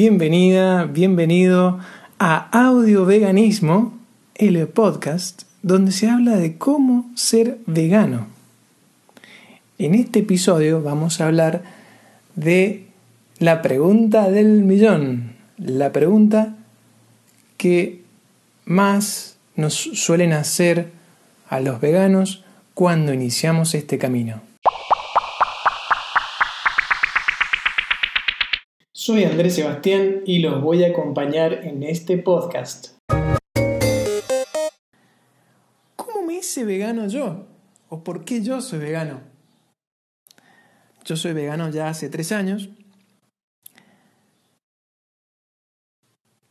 bienvenida, bienvenido a Audio Veganismo, el podcast donde se habla de cómo ser vegano. En este episodio vamos a hablar de la pregunta del millón, la pregunta que más nos suelen hacer a los veganos cuando iniciamos este camino. Soy Andrés Sebastián y los voy a acompañar en este podcast. ¿Cómo me hice vegano yo? ¿O por qué yo soy vegano? Yo soy vegano ya hace tres años.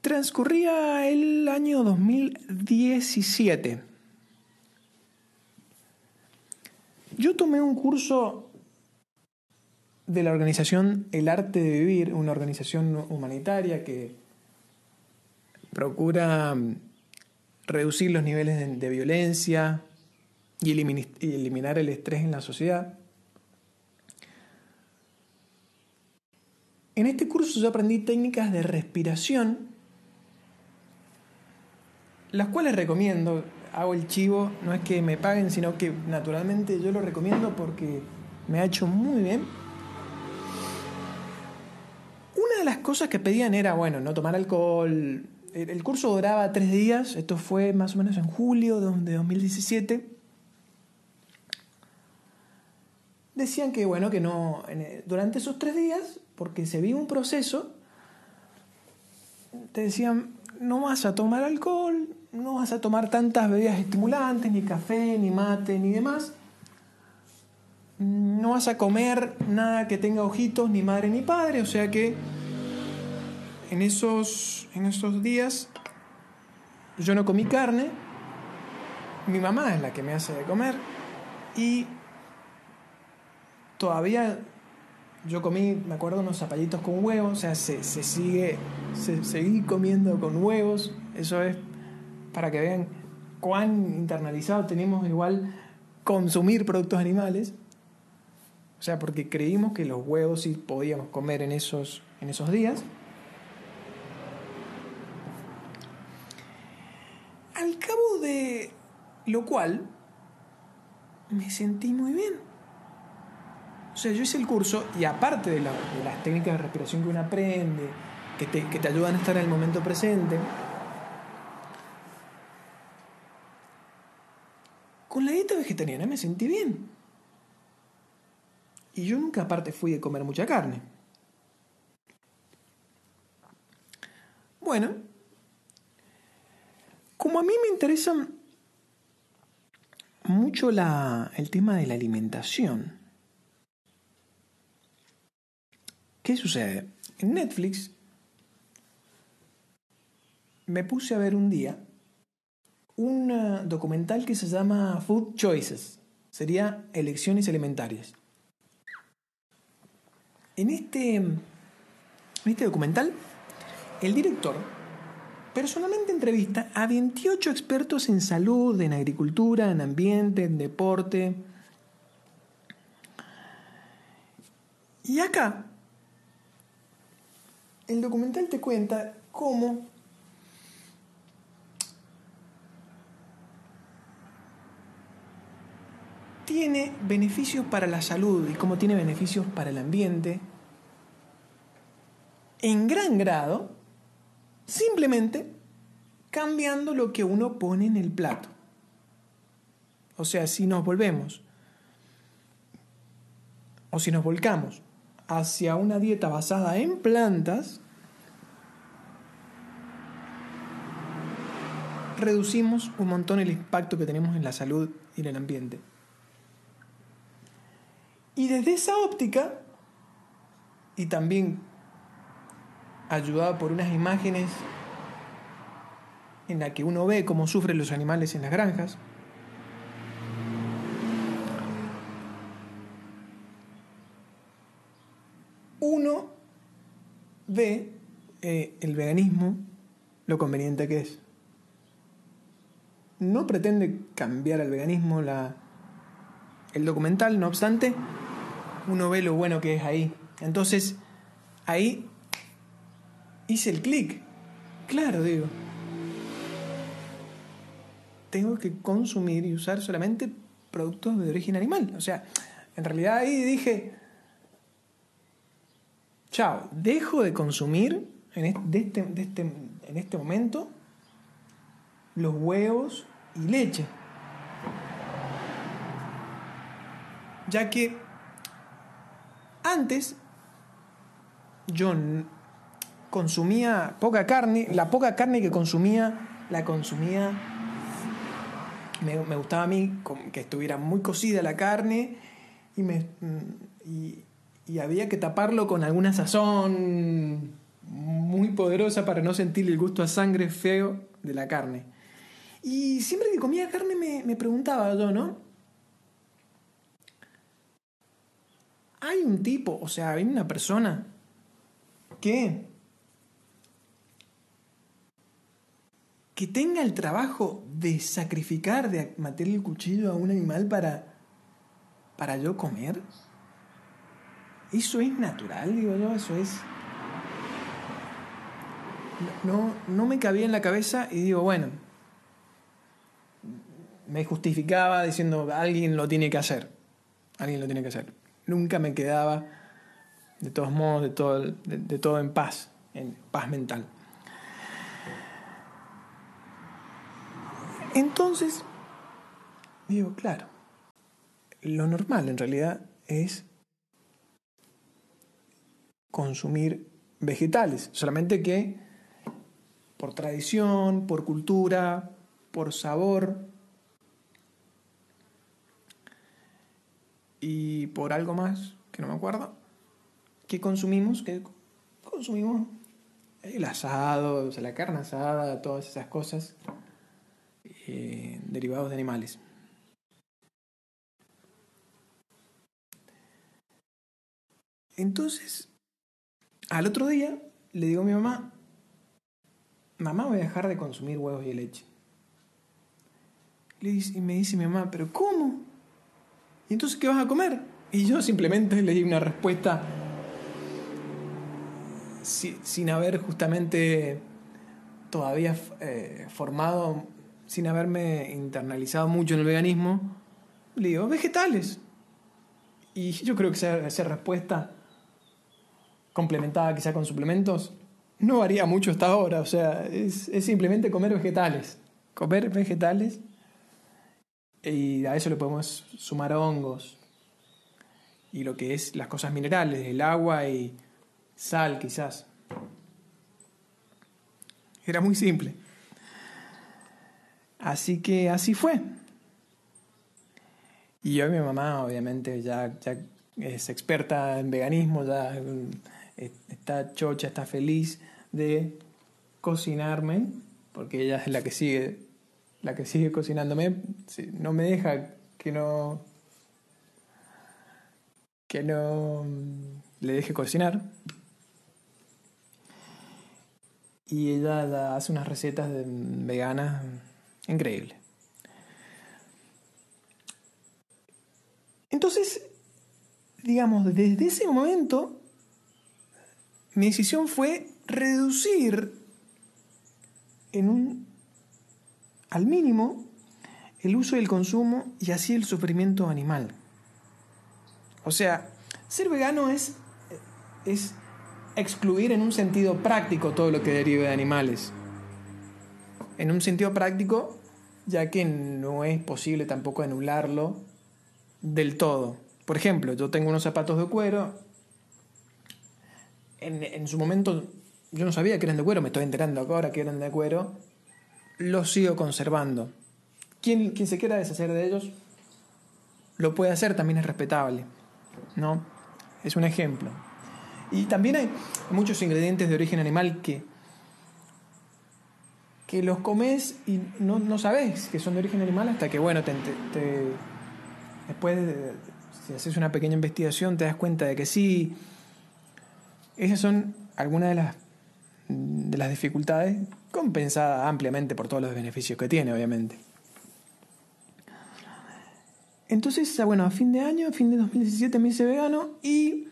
Transcurría el año 2017. Yo tomé un curso de la organización El Arte de Vivir, una organización humanitaria que procura mm, reducir los niveles de, violencia y eliminar el estrés en la sociedad. En este curso yo aprendí técnicas de respiración, las cuales recomiendo, hago el chivo, no es que me paguen, sino que naturalmente yo lo recomiendo porque me ha hecho muy bien de las cosas que pedían era, bueno, no tomar alcohol. El curso duraba tres días, esto fue más o menos en julio de 2017. Decían que, bueno, que no, durante esos tres días, porque se vive un proceso, te decían, no vas a tomar alcohol, no vas a tomar tantas bebidas estimulantes, ni café, ni mate, ni demás. No vas a comer nada que tenga ojitos, ni madre ni padre, o sea que en esos, en esos días yo no comí carne, mi mamá es la que me hace de comer y todavía yo comí, me acuerdo, unos zapallitos con huevos, o sea, se, sigue, se, seguí comiendo con huevos, eso es para que vean cuán internalizado tenemos igual consumir productos animales, o sea, porque creímos que los huevos sí podíamos comer en esos, en esos días. Al cabo de lo cual, me sentí muy bien. O sea, yo hice el curso y aparte de, las técnicas de respiración que uno aprende, que te, que te ayudan a estar en el momento presente, con la dieta vegetariana me sentí bien. Y yo nunca aparte fui de comer mucha carne. Bueno, como a mí me interesa mucho el tema de la alimentación, ¿qué sucede? En Netflix me puse a ver un día un eh, documental que se llama Food Choices, sería elecciones alimentarias. En este, en este documental, el director Personalmente entrevista a 28 expertos en salud, en agricultura, en ambiente, en deporte. Y acá, el documental te cuenta cómo tiene beneficios para la salud y cómo tiene beneficios para el ambiente en gran grado Simplemente cambiando lo que uno pone en el plato. O sea, si nos volvemos o si nos volcamos hacia una dieta basada en plantas, reducimos un montón el impacto que tenemos en la salud y en el ambiente. Y desde esa óptica, y también ayudada por unas imágenes en la que uno ve cómo sufren los animales en las granjas. Uno ve eh, el veganismo lo conveniente que es. No pretende cambiar el veganismo la, el documental, no obstante, uno ve lo bueno que es ahí. Entonces, ahí hice el clic. Claro, digo. Tengo que consumir y usar solamente productos de origen animal. O sea, en realidad ahí dije, chao, dejo de consumir en este, este, en este momento los huevos y leche. Ya que antes yo consumía poca carne, la poca carne que consumía la consumía, me, gustaba a mí que estuviera muy cocida la carne y, me, y, y había que taparlo con alguna sazón muy poderosa para no sentir el gusto a sangre feo de la carne. Y siempre que comía carne me, me preguntaba yo, ¿no? Hay un tipo, o sea, hay una persona que que tenga el trabajo de sacrificar, de meter el cuchillo a un animal para para yo comer. Eso es natural, digo yo, eso es no, no me cabía en la cabeza y digo, bueno, me justificaba diciendo, alguien lo tiene que hacer, alguien lo tiene que hacer. Nunca me quedaba, de todos modos, de todo, de, todo en paz, en paz mental. Entonces, digo, claro, lo normal en realidad es consumir vegetales, solamente que por tradición, por cultura, por sabor y por algo más que no me acuerdo. ¿Qué consumimos? ¿Qué consumimos? El asado, la carne asada, todas esas cosas eh, derivados de animales. Entonces, al otro día le digo a mi mamá, mamá voy a dejar de consumir huevos y leche. Y me dice mi mamá, pero ¿cómo? ¿Y entonces qué vas a comer? Y yo simplemente le di una respuesta sin haber justamente todavía eh, formado, sin haberme internalizado mucho en el veganismo. Le digo, vegetales. Y yo creo que esa, respuesta, complementada quizá con suplementos, no varía mucho hasta ahora, o sea, es, simplemente comer vegetales. Comer vegetales y a eso le podemos sumar hongos y lo que es las cosas minerales, el agua y sal quizás. Era muy simple. Así que así fue. Y hoy mi mamá obviamente ya, ya es experta en veganismo, ya está chocha, está feliz de cocinarme, porque ella es la que sigue, la que sigue cocinándome, no me deja que no que no le deje cocinar. Y ella hace unas recetas veganas increíbles. Entonces, digamos, desde ese momento mi decisión fue reducir en un, al mínimo el uso y el consumo y así el sufrimiento animal. O sea, ser vegano es, es excluir en un sentido práctico todo lo que derive de animales. En un sentido práctico, ya que no es posible tampoco anularlo del todo. Por ejemplo, yo tengo unos zapatos de cuero en, su momento yo no sabía que eran de cuero, me estoy enterando ahora que eran de cuero, los sigo conservando. Quien, quien se quiera deshacer de ellos, lo puede hacer, también es respetable. ¿no? Es un ejemplo. Y también hay muchos ingredientes de origen animal que, que los comes y no, no sabes que son de origen animal hasta que, bueno, te, después, si haces una pequeña investigación, te das cuenta de que sí, esas son algunas de las, de las dificultades compensadas ampliamente por todos los beneficios que tiene, obviamente. Entonces, bueno, a fin de año, a fin de 2017 me hice vegano y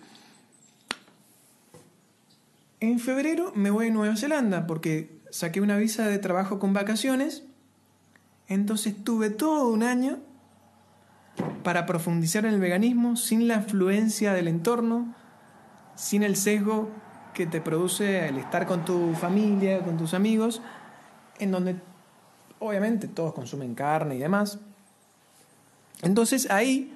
en febrero me voy a Nueva Zelanda porque saqué una visa de trabajo con vacaciones. Entonces tuve todo un año para profundizar en el veganismo sin la influencia del entorno, sin el sesgo que te produce el estar con tu familia, con tus amigos, en donde obviamente todos consumen carne y demás. Entonces ahí,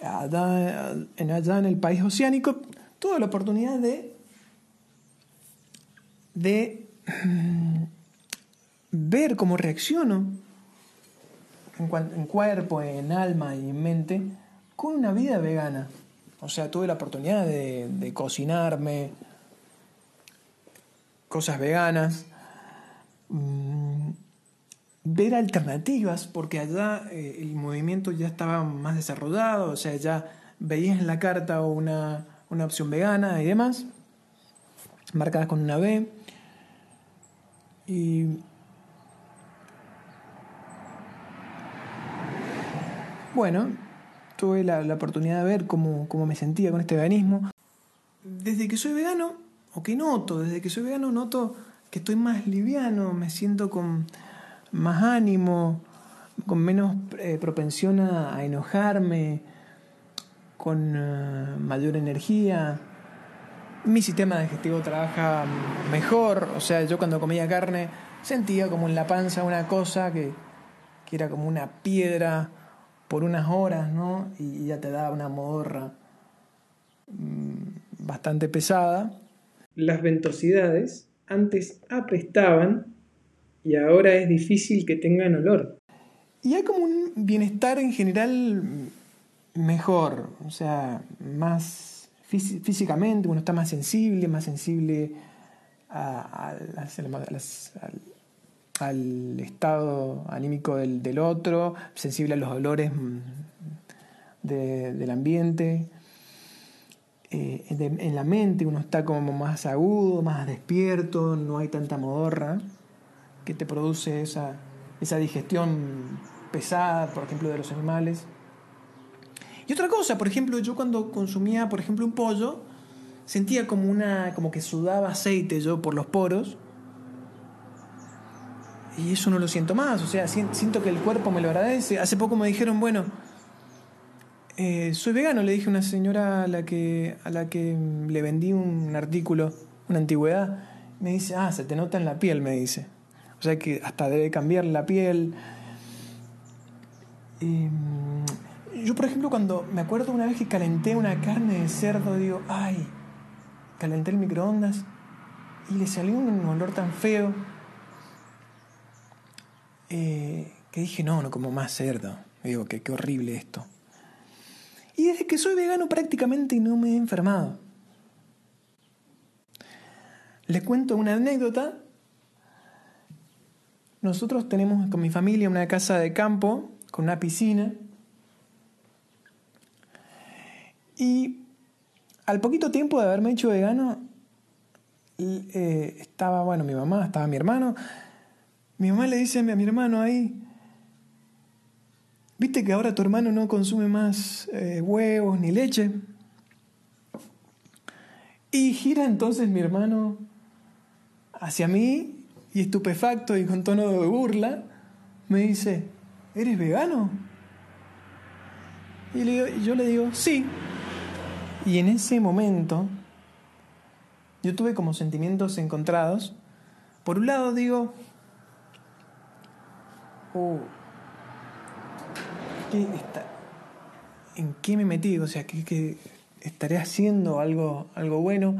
allá allá en el país oceánico, tuve la oportunidad de, de ver cómo reacciono en, cuerpo, en alma y en mente con una vida vegana. O sea, tuve la oportunidad de, cocinarme cosas veganas, mm, ver alternativas, porque allá eh, el movimiento ya estaba más desarrollado, o sea, ya veías en la carta una, una opción vegana y demás, marcadas con una B. Y Bueno, tuve la, oportunidad de ver cómo, me sentía con este veganismo. Desde que soy vegano, o que noto, desde que soy vegano noto que estoy más liviano, me siento con más ánimo, con menos eh, propensión a, enojarme, con eh, mayor energía. Mi sistema digestivo trabaja mejor, o sea, yo cuando comía carne sentía como en la panza una cosa que, que era como una piedra por unas horas, ¿no? Y ya te da una modorra mm, bastante pesada. Las ventosidades antes apestaban y ahora es difícil que tengan olor. Y hay como un bienestar en general mejor, o sea, más físicamente, uno está más sensible, más sensible al estado anímico del, otro, sensible a los olores mm, del ambiente. Eh, en la mente uno está como más agudo, más despierto, no hay tanta modorra que te produce esa, esa digestión pesada, por ejemplo, de los animales. Y otra cosa, por ejemplo, yo cuando consumía, por ejemplo, un pollo, sentía como una como que sudaba aceite yo por los poros y eso no lo siento más, o sea, siento que el cuerpo me lo agradece. Hace poco me dijeron, bueno, eh, soy vegano, le dije a una señora a la, que, a la que le vendí un artículo, una antigüedad. Me dice, ah, se te nota en la piel, me dice. O sea que hasta debe cambiar la piel. Yo, por ejemplo, cuando me acuerdo una vez que calenté una carne de cerdo, digo, ay, calenté el microondas y le salió un olor tan feo eh, que dije, no, no como más cerdo. Digo, que qué horrible esto. Y desde que soy vegano prácticamente no me he enfermado. Les cuento una anécdota. Nosotros tenemos con mi familia una casa de campo con una piscina. Y al poquito tiempo de haberme hecho vegano, eh, estaba, bueno, mi mamá, estaba mi hermano, mi mamá le dice a mi hermano ahí, ¿viste que ahora tu hermano no consume más eh, huevos ni leche? Y gira entonces mi hermano hacia mí y estupefacto y con tono de burla me dice, ¿eres vegano? Y yo le digo, sí. Y en ese momento yo tuve como sentimientos encontrados. Por un lado digo, oh, ¿en qué me metí? O sea, ¿qué, estaré haciendo algo, algo bueno?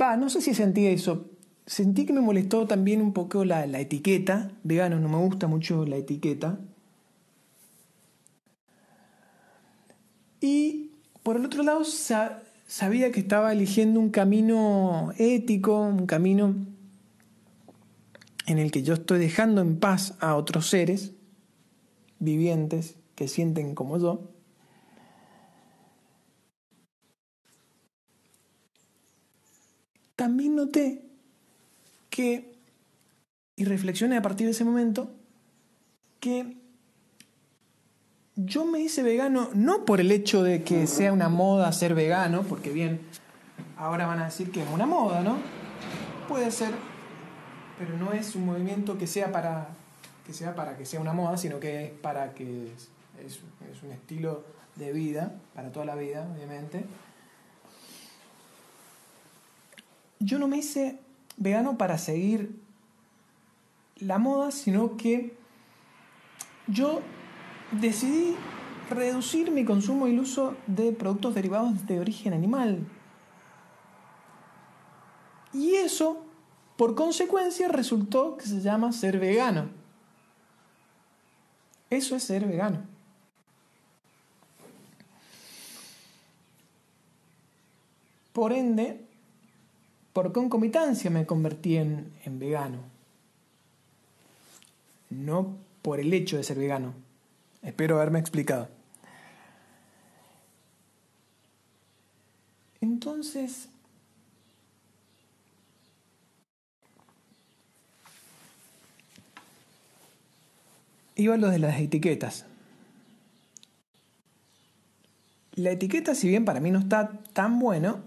Va, no sé si sentí eso. Sentí que me molestó también un poco la, etiqueta. Vegano, no me gusta mucho la etiqueta. Y por el otro lado, sabía que estaba eligiendo un camino ético, un camino en el que yo estoy dejando en paz a otros seres vivientes que sienten como yo, también noté que, y reflexioné a partir de ese momento, que yo me hice vegano no por el hecho de que sea una moda ser vegano, porque bien, ahora van a decir que es una moda, ¿no? Puede ser, pero no es un movimiento que sea para que sea para que sea una moda, sino que es para que es, es un estilo de vida, para toda la vida, obviamente. Yo no me hice vegano para seguir la moda, sino que yo decidí reducir mi consumo y el uso de productos derivados de origen animal. Y eso, por consecuencia, resultó que se llama ser vegano. Eso es ser vegano. Por ende, por concomitancia me convertí en, en vegano. No por el hecho de ser vegano. Espero haberme explicado. Entonces, iba lo de las etiquetas. La etiqueta, si bien para mí no está tan bueno,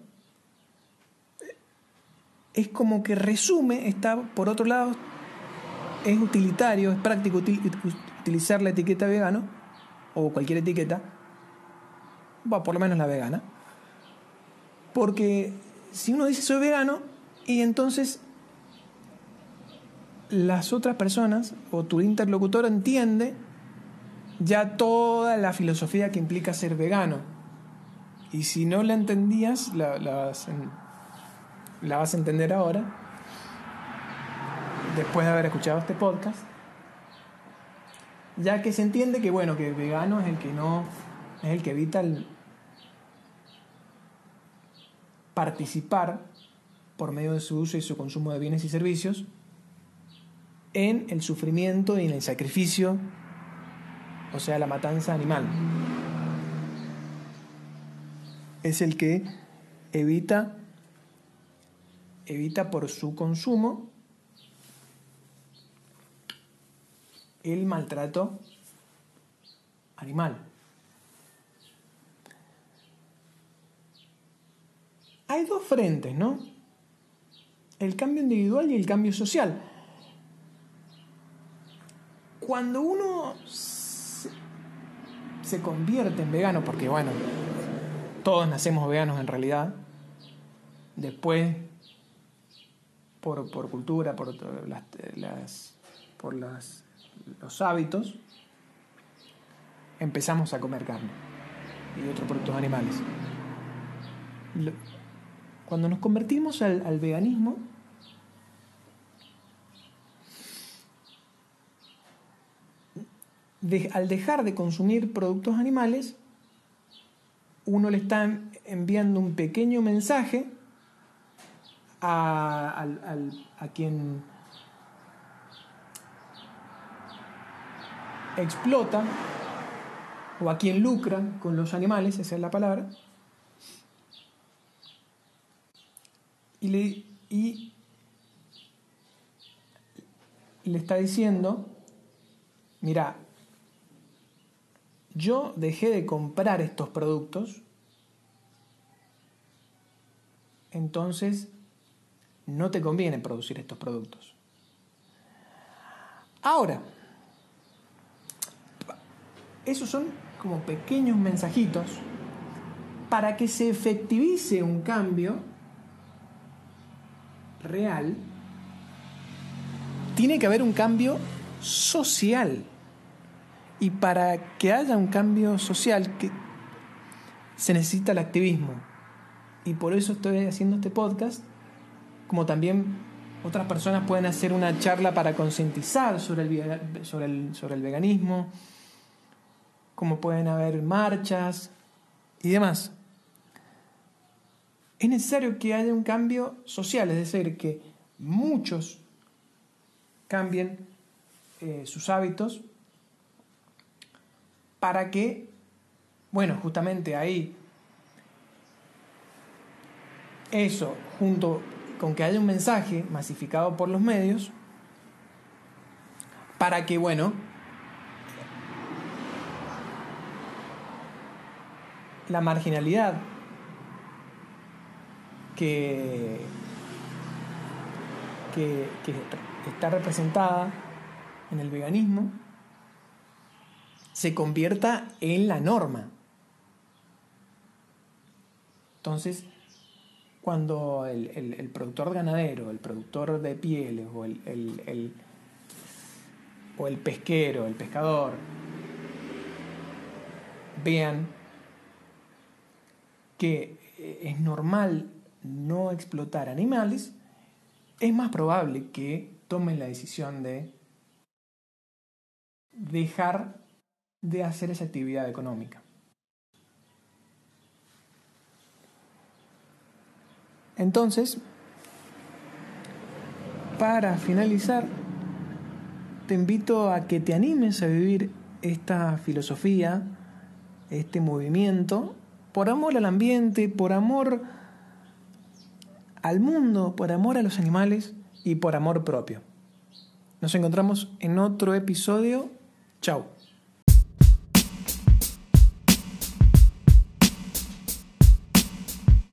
es como que resume, está por otro lado, es utilitario, es práctico utilizar la etiqueta vegano o cualquier etiqueta, va por lo menos la vegana, porque si uno dice soy vegano y entonces las otras personas o tu interlocutor entiende ya toda la filosofía que implica ser vegano. Y si no la entendías, la, la vas a entender ahora, después de haber escuchado este podcast, ya que se entiende que bueno, que vegano es el que no, es el que evita el participar por medio de su uso y su consumo de bienes y servicios en el sufrimiento y en el sacrificio, o sea, la matanza animal. Es el que evita evita por su consumo el maltrato animal. Hay dos frentes, ¿no? El cambio individual y el cambio social. Cuando uno se, convierte en vegano, porque bueno, todos nacemos veganos en realidad, después por, por cultura, por, las, por las, los hábitos, empezamos a comer carne y otros productos animales. Cuando nos convertimos al, veganismo, al dejar de consumir productos animales, uno le está enviando un pequeño mensaje a, a quien explota o a quien lucra con los animales, esa es la palabra, y le, y le está diciendo, mira, yo dejé de comprar estos productos, entonces no te conviene producir estos productos. Ahora, esos son como pequeños mensajitos para que se efectivice un cambio real, tiene que haber un cambio social. Y para que haya un cambio social se necesita el activismo. Y por eso estoy haciendo este podcast como también otras personas pueden hacer una charla para concientizar sobre el, sobre, el, sobre el veganismo, como pueden haber marchas y demás. Es necesario que haya un cambio social, es decir, que muchos cambien eh, sus hábitos para que, bueno, justamente ahí, eso junto con que haya un mensaje masificado por los medios para que, bueno, la marginalidad que, que, está representada en el veganismo se convierta en la norma. Entonces, cuando el, productor ganadero, el productor de pieles o el, o el pesquero, el pescador, vean que es normal no explotar animales, es más probable que tomen la decisión de dejar de hacer esa actividad económica. Entonces, para finalizar, te invito a que te animes a vivir esta filosofía, este movimiento, por amor al ambiente, por amor al mundo, por amor a los animales y por amor propio. Nos encontramos en otro episodio. Chao.